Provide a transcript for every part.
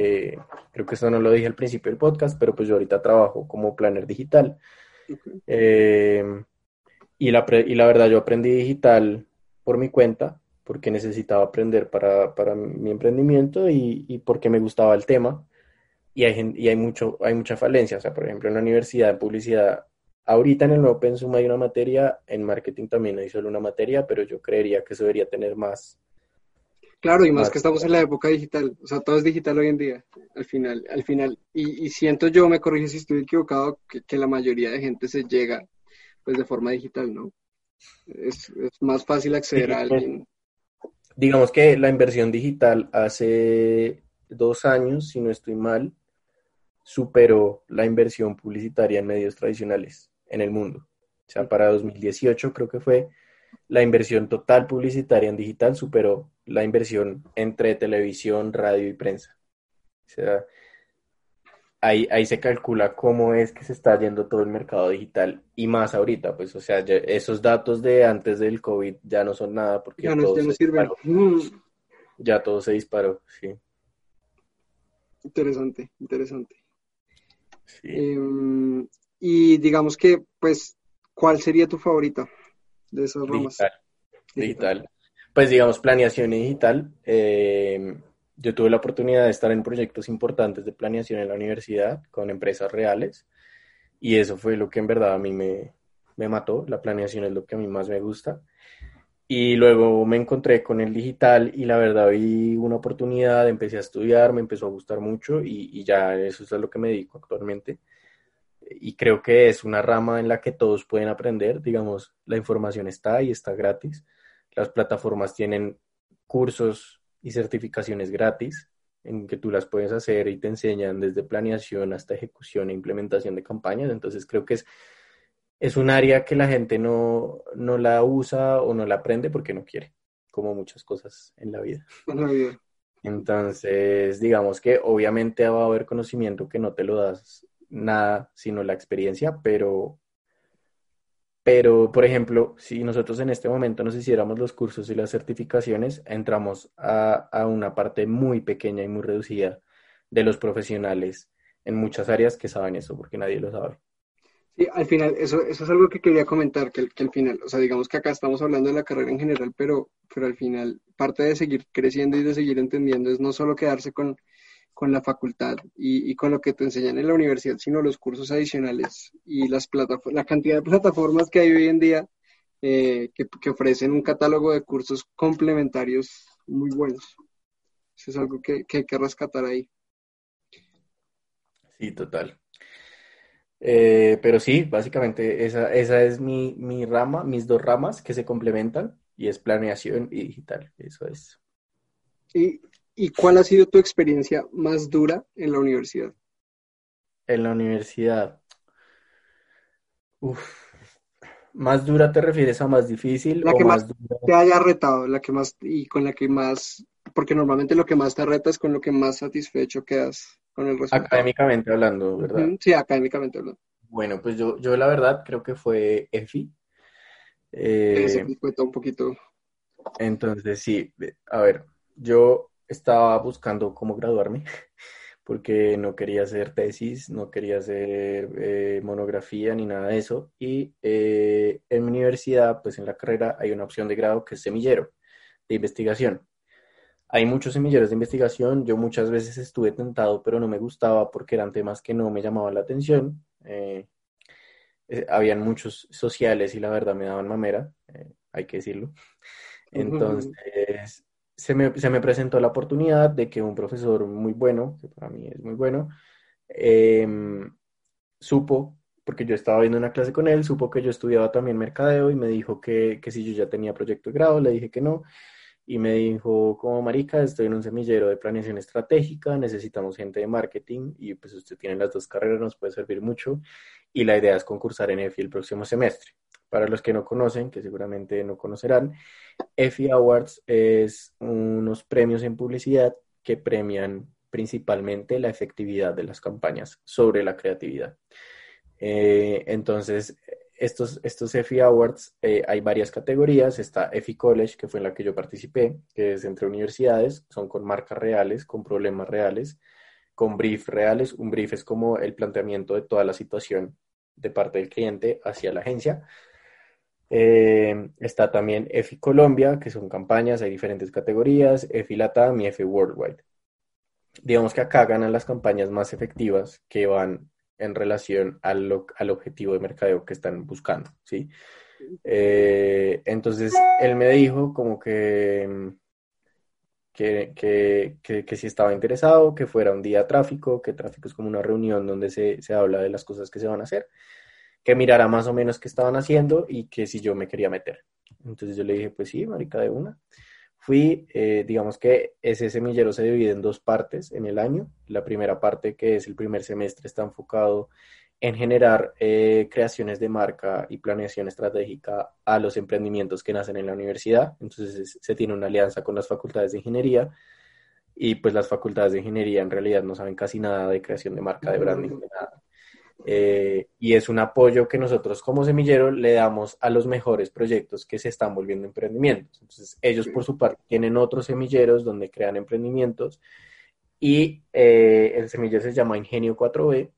Eh, creo que eso no lo dije al principio del podcast, pero pues yo ahorita trabajo como planner digital. Eh, y, la, y la verdad yo aprendí digital por mi cuenta, porque necesitaba aprender para, para mi emprendimiento y, y, porque me gustaba el tema. Y hay, y hay, mucho, hay mucha falencia. O sea, por ejemplo, en la universidad de publicidad, ahorita en el nuevo pensum hay una materia, en marketing también hay solo una materia, pero yo creería que eso debería tener más Claro, y más que estamos en la época digital, o sea, todo es digital hoy en día, al final, al final. Y, siento yo, me corrige si estoy equivocado, que, la mayoría de gente se llega pues de forma digital, ¿no? Es, más fácil acceder a alguien. Digamos que la inversión digital hace dos años, si no estoy mal, superó la inversión publicitaria en medios tradicionales en el mundo. O sea, para 2018 creo que fue la inversión total publicitaria en digital superó la inversión entre televisión, radio y prensa. O sea, ahí, ahí se calcula cómo es que se está yendo todo el mercado digital y más ahorita, pues, o sea, esos datos de antes del COVID ya no son nada porque ya, todo se disparó. Mm. Ya todo se disparó, sí. Interesante, interesante. Em, y digamos que, pues, ¿cuál sería tu favorita? De esas Digital. digital. Pues digamos, planeación digital. Eh, yo tuve la oportunidad de estar en proyectos importantes de planeación en la universidad con empresas reales y eso fue lo que en verdad a mí me, me mató. La planeación es lo que a mí más me gusta. Y luego me encontré con el digital y la verdad vi una oportunidad, empecé a estudiar, me empezó a gustar mucho y, y ya eso es a lo que me dedico actualmente y creo que es una rama en la que todos pueden aprender, digamos, la información está y está gratis. Las plataformas tienen cursos y certificaciones gratis en que tú las puedes hacer y te enseñan desde planeación hasta ejecución e implementación de campañas. Entonces creo que es, es un área que la gente no, no la usa o no la aprende porque no quiere, como muchas cosas en la vida. En la vida. Entonces, digamos que obviamente va a haber conocimiento que no te lo das nada sino la experiencia, pero, pero, por ejemplo, si nosotros en este momento nos hiciéramos los cursos y las certificaciones, entramos a, a una parte muy pequeña y muy reducida de los profesionales en muchas áreas que saben eso, porque nadie lo sabe. Sí, al final, eso, eso es algo que quería comentar, que, que al final, o sea, digamos que acá estamos hablando de la carrera en general, pero, pero al final, parte de seguir creciendo y de seguir entendiendo es no solo quedarse con con la facultad y, con lo que te enseñan en la universidad, sino los cursos adicionales y las la cantidad de plataformas que hay hoy en día eh, que, ofrecen un catálogo de cursos complementarios muy buenos. Eso es algo que, hay que rescatar ahí. Sí, total. Eh, pero sí, básicamente esa, esa es mi, mi rama, mis dos ramas que se complementan y es planeación y digital, eso es. Y ¿Y cuál ha sido tu experiencia más dura en la universidad? En la universidad. Uf. ¿Más dura te refieres a más difícil? La que más, te haya retado, la que más, y con la que más, porque normalmente lo que más te reta es con lo que más satisfecho quedas con el resultado. Académicamente hablando, ¿verdad? Sí, académicamente hablando. Bueno, pues yo, yo la verdad creo que fue EFI. Eh, un poquito. Entonces, sí, a ver, yo estaba buscando cómo graduarme porque no quería hacer tesis, no quería hacer eh, monografía ni nada de eso. Y eh, en mi universidad, pues en la carrera hay una opción de grado que es semillero de investigación. Hay muchos semilleros de investigación, yo muchas veces estuve tentado, pero no me gustaba porque eran temas que no me llamaban la atención. Eh, habían muchos sociales y la verdad me daban mamera, hay que decirlo. Entonces, se me, se me, presentó la oportunidad de que un profesor muy bueno, que para mí es muy bueno, em, supo, porque yo estaba viendo una clase con él, supo que yo estudiaba también mercadeo y me dijo que, que si yo ya tenía proyecto de grado, le dije que no, y me dijo, como marica, estoy en un semillero de planeación estratégica, necesitamos gente de marketing y pues usted tiene las dos carreras, nos puede servir mucho y la idea es concursar en EFI el próximo semestre. Para los que no conocen, que seguramente no conocerán, EFI Awards es unos premios en publicidad que premian principalmente la efectividad de las campañas sobre la creatividad. Eh, entonces, estos, estos EFI Awards eh, hay varias categorías. Está EFI College, que fue en la que yo participé, que es entre universidades, son con marcas reales, con problemas reales. con brief reales. Un brief es como el planteamiento de toda la situación de parte del cliente hacia la agencia. Eh, está también EFI Colombia, que son campañas, hay diferentes categorías, EFI Latam y EFI Worldwide. Digamos que acá ganan las campañas más efectivas que van en relación al, al objetivo de mercadeo que están buscando, ¿sí? Eh, entonces, él me dijo como que, que, que, que, si estaba interesado, que fuera un día tráfico, que tráfico es como una reunión donde se, se habla de las cosas que se van a hacer, que mirara más o menos qué estaban haciendo y que si yo me quería meter. Entonces yo le dije, pues sí, marica, de una. Fui, eh, digamos que ese semillero se divide en dos partes en el año. La primera parte, que es el primer semestre, está enfocado en generar eh, creaciones de marca y planeación estratégica a los emprendimientos que nacen en la universidad. Entonces se tiene una alianza con las facultades de ingeniería y pues las facultades de ingeniería en realidad no saben casi nada de creación de marca, de branding, de nada. Eh, y es un apoyo que nosotros como semillero le damos a los mejores proyectos que se están volviendo emprendimientos. Entonces, ellos por su parte tienen otros semilleros donde crean emprendimientos y eh, el semillero se llama Ingenio 4B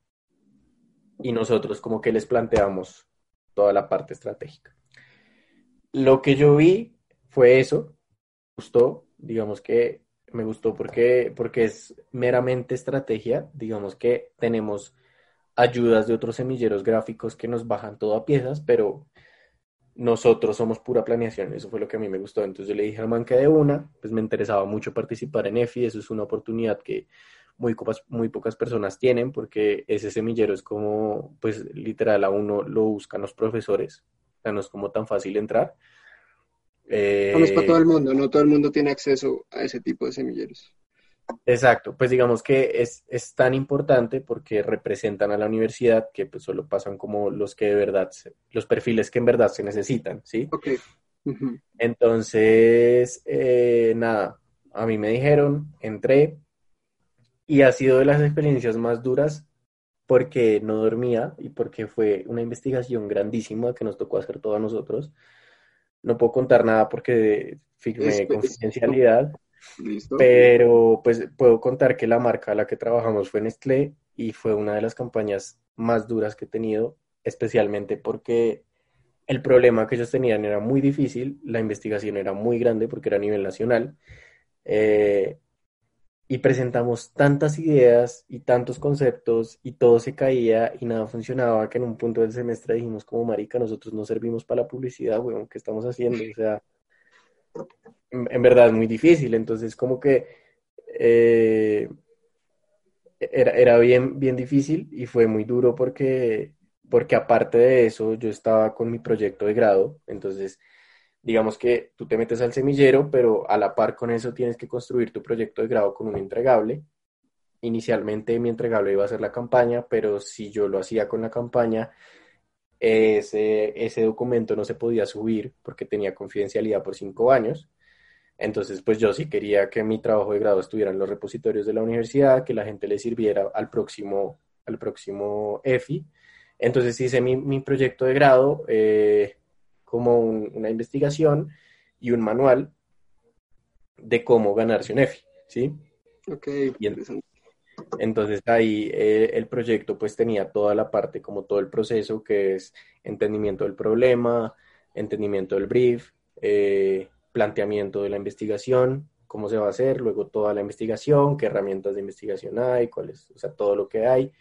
y nosotros como que les planteamos toda la parte estratégica. Lo que yo vi fue eso, gustó, digamos que me gustó porque, porque es meramente estrategia, digamos que tenemos ayudas de otros semilleros gráficos que nos bajan todo a piezas, pero nosotros somos pura planeación, eso fue lo que a mí me gustó. Entonces yo le dije al man que de una, pues me interesaba mucho participar en EFI, eso es una oportunidad que muy pocas, muy pocas personas tienen porque ese semillero es como, pues literal, a uno lo buscan los profesores, o sea, no es como tan fácil entrar. Eh, no es para todo el mundo, no todo el mundo tiene acceso a ese tipo de semilleros. Exacto, pues digamos que es, es, tan importante porque representan a la universidad que pues solo pasan como los que de verdad, los perfiles que en verdad se necesitan, ¿sí? Ok. Entonces, eh, nada, a mí me dijeron, entré y ha sido de las experiencias más duras porque no dormía y porque fue una investigación grandísima que nos tocó hacer todos nosotros. No puedo contar nada porque firmé confidencialidad. Pero pues puedo contar que la marca a la que trabajamos fue Nestlé y fue una de las campañas más duras que he tenido, especialmente porque el problema que ellos tenían era muy difícil, la investigación era muy grande porque era a nivel nacional. Eh, y presentamos tantas ideas y tantos conceptos y todo se caía y nada funcionaba que en un punto del semestre dijimos como marica, nosotros no servimos para la publicidad, weón, ¿qué estamos haciendo? O sea, en, verdad es muy difícil. Entonces, como que eh, era, era, bien, bien difícil y fue muy duro porque, porque aparte de eso, yo estaba con mi proyecto de grado. Entonces, digamos que tú te metes al semillero, pero a la par con eso tienes que construir tu proyecto de grado con un entregable. Inicialmente mi entregable iba a ser la campaña, pero si yo lo hacía con la campaña, ese, ese documento no se podía subir porque tenía confidencialidad por cinco años. Entonces, pues yo sí quería que mi trabajo de grado estuviera en los repositorios de la universidad, que la gente le sirviera al próximo, al próximo EFI. Entonces hice mi, mi proyecto de grado eh, como una investigación y un manual de cómo ganarse un EFI, ¿sí? Ok, entonces ahí eh, el proyecto pues tenía toda la parte, como todo el proceso, que es entendimiento del problema, entendimiento del brief, eh, planteamiento de la investigación, cómo se va a hacer, luego toda la investigación, qué herramientas de investigación hay, cuáles, o sea, todo lo que hay.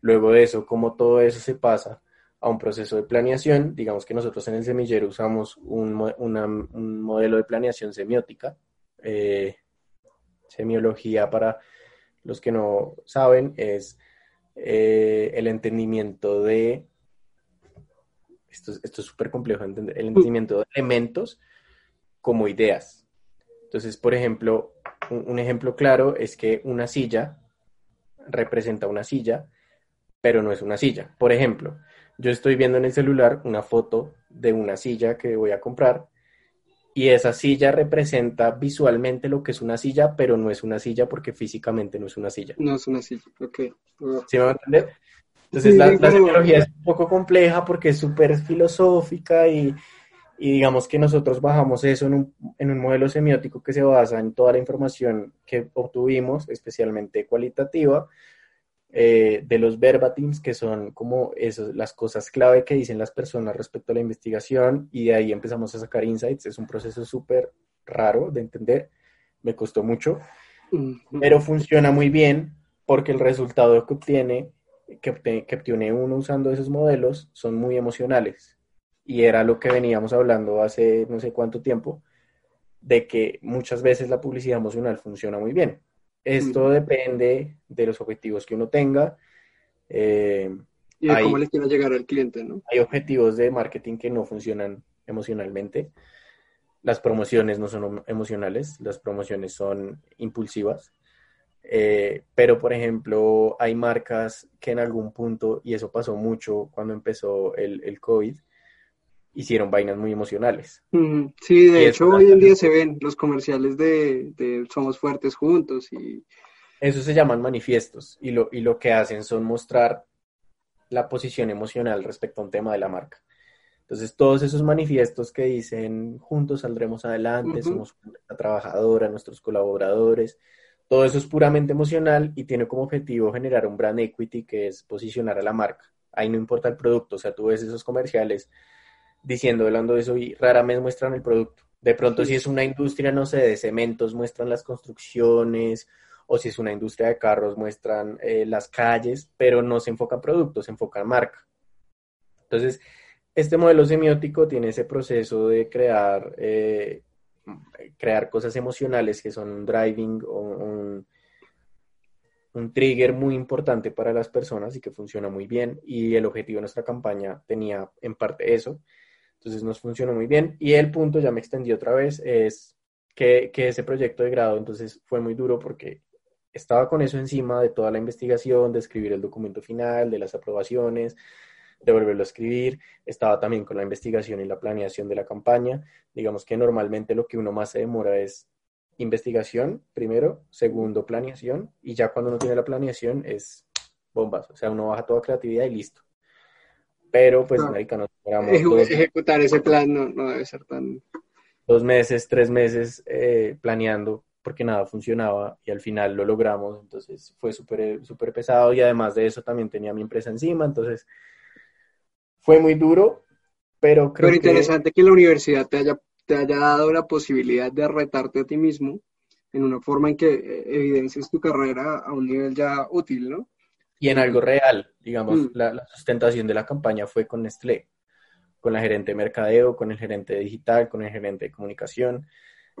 Luego de eso, cómo todo eso se pasa a un proceso de planeación. Digamos que nosotros en el semillero usamos un, modelo de planeación semiótica, eh, semiología para los que no saben, es eh, el entendimiento de, esto, esto es súper complejo, el entendimiento de elementos como ideas. Entonces, por ejemplo, un, ejemplo claro es que una silla representa una silla, pero no es una silla. Por ejemplo, yo estoy viendo en el celular una foto de una silla que voy a comprar y esa silla representa visualmente lo que es una silla, pero no es una silla porque físicamente no es una silla. No es una silla, ok. ¿Sí me va a entender? Entonces la, la, es un poco compleja porque es súper filosófica y, Y digamos que nosotros bajamos eso en un, en un modelo semiótico que se basa en toda la información que obtuvimos, especialmente cualitativa, eh, de los verbatims, que son como eso, las cosas clave que dicen las personas respecto a la investigación, y de ahí empezamos a sacar insights. Es un proceso súper raro de entender, me costó mucho, pero funciona muy bien porque el resultado que obtiene, que, que obtiene uno usando esos modelos, son muy emocionales. Y era lo que veníamos hablando hace no sé cuánto tiempo, de que muchas veces la publicidad emocional funciona muy bien esto depende de los objetivos que uno tenga. Eh, y de cómo le quiera llegar al cliente, ¿no? Hay objetivos de marketing que no funcionan emocionalmente. Las promociones no son emocionales, las promociones son impulsivas. Eh, pero, por ejemplo, hay marcas que en algún punto, y eso pasó mucho cuando empezó el, el COVID, hicieron vainas muy emocionales. Sí, de hecho hoy en día se ven los comerciales de, Somos Fuertes Juntos y... Eso se llaman manifiestos y lo, y lo que hacen son mostrar la posición emocional respecto a un tema de la marca. Entonces, todos esos manifiestos que dicen juntos saldremos adelante, somos una trabajadora, nuestros colaboradores, todo eso es puramente emocional y tiene como objetivo generar un brand equity que es posicionar a la marca. Ahí no importa el producto, o sea, tú ves esos comerciales diciendo, hablando de eso, y raramente muestran el producto. De pronto, si es una industria, no sé, de cementos, muestran las construcciones, o si es una industria de carros, muestran eh, las calles, pero no se enfoca en productos, se enfoca en marca. Entonces, este modelo semiótico tiene ese proceso de crear, eh, crear cosas emocionales que son un driving o un, un trigger muy importante para las personas y que funciona muy bien. Y el objetivo de nuestra campaña tenía en parte eso. Entonces nos funcionó muy bien. Y el punto, ya me extendí otra vez, es que, ese proyecto de grado entonces fue muy duro porque estaba con eso encima de toda la investigación, de escribir el documento final, de las aprobaciones, de volverlo a escribir. Estaba también con la investigación y la planeación de la campaña. Digamos que normalmente lo que uno más se demora es investigación, primero, segundo, planeación, y ya cuando uno tiene la planeación es bombas, o sea, uno baja toda creatividad y listo pero pues no. Ejecutar ese plan no, debe ser tan... Dos meses, tres meses eh, planeando porque nada funcionaba y al final lo logramos, entonces fue súper súper pesado y además de eso también tenía mi empresa encima, entonces fue muy duro, pero creo pero interesante que la universidad te haya, te haya dado la posibilidad de retarte a ti mismo en una forma en que eh, evidencias tu carrera a un nivel ya útil, ¿no? Y en algo real. Digamos, mm. la, sustentación de la campaña fue con Nestlé, con la gerente de mercadeo, con el gerente digital, con el gerente de comunicación.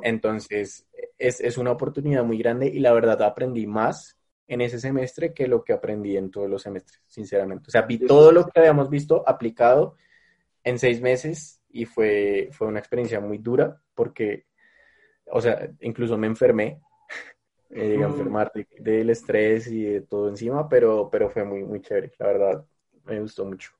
Entonces, es, es una oportunidad muy grande y la verdad aprendí más en ese semestre que lo que aprendí en todos los semestres, sinceramente. O sea, vi todo lo que habíamos visto aplicado en seis meses y fue, fue una experiencia muy dura porque, o sea, incluso me enfermé eh, enfermar del estrés y de todo encima, pero, pero fue muy, muy chévere, la verdad, me gustó mucho.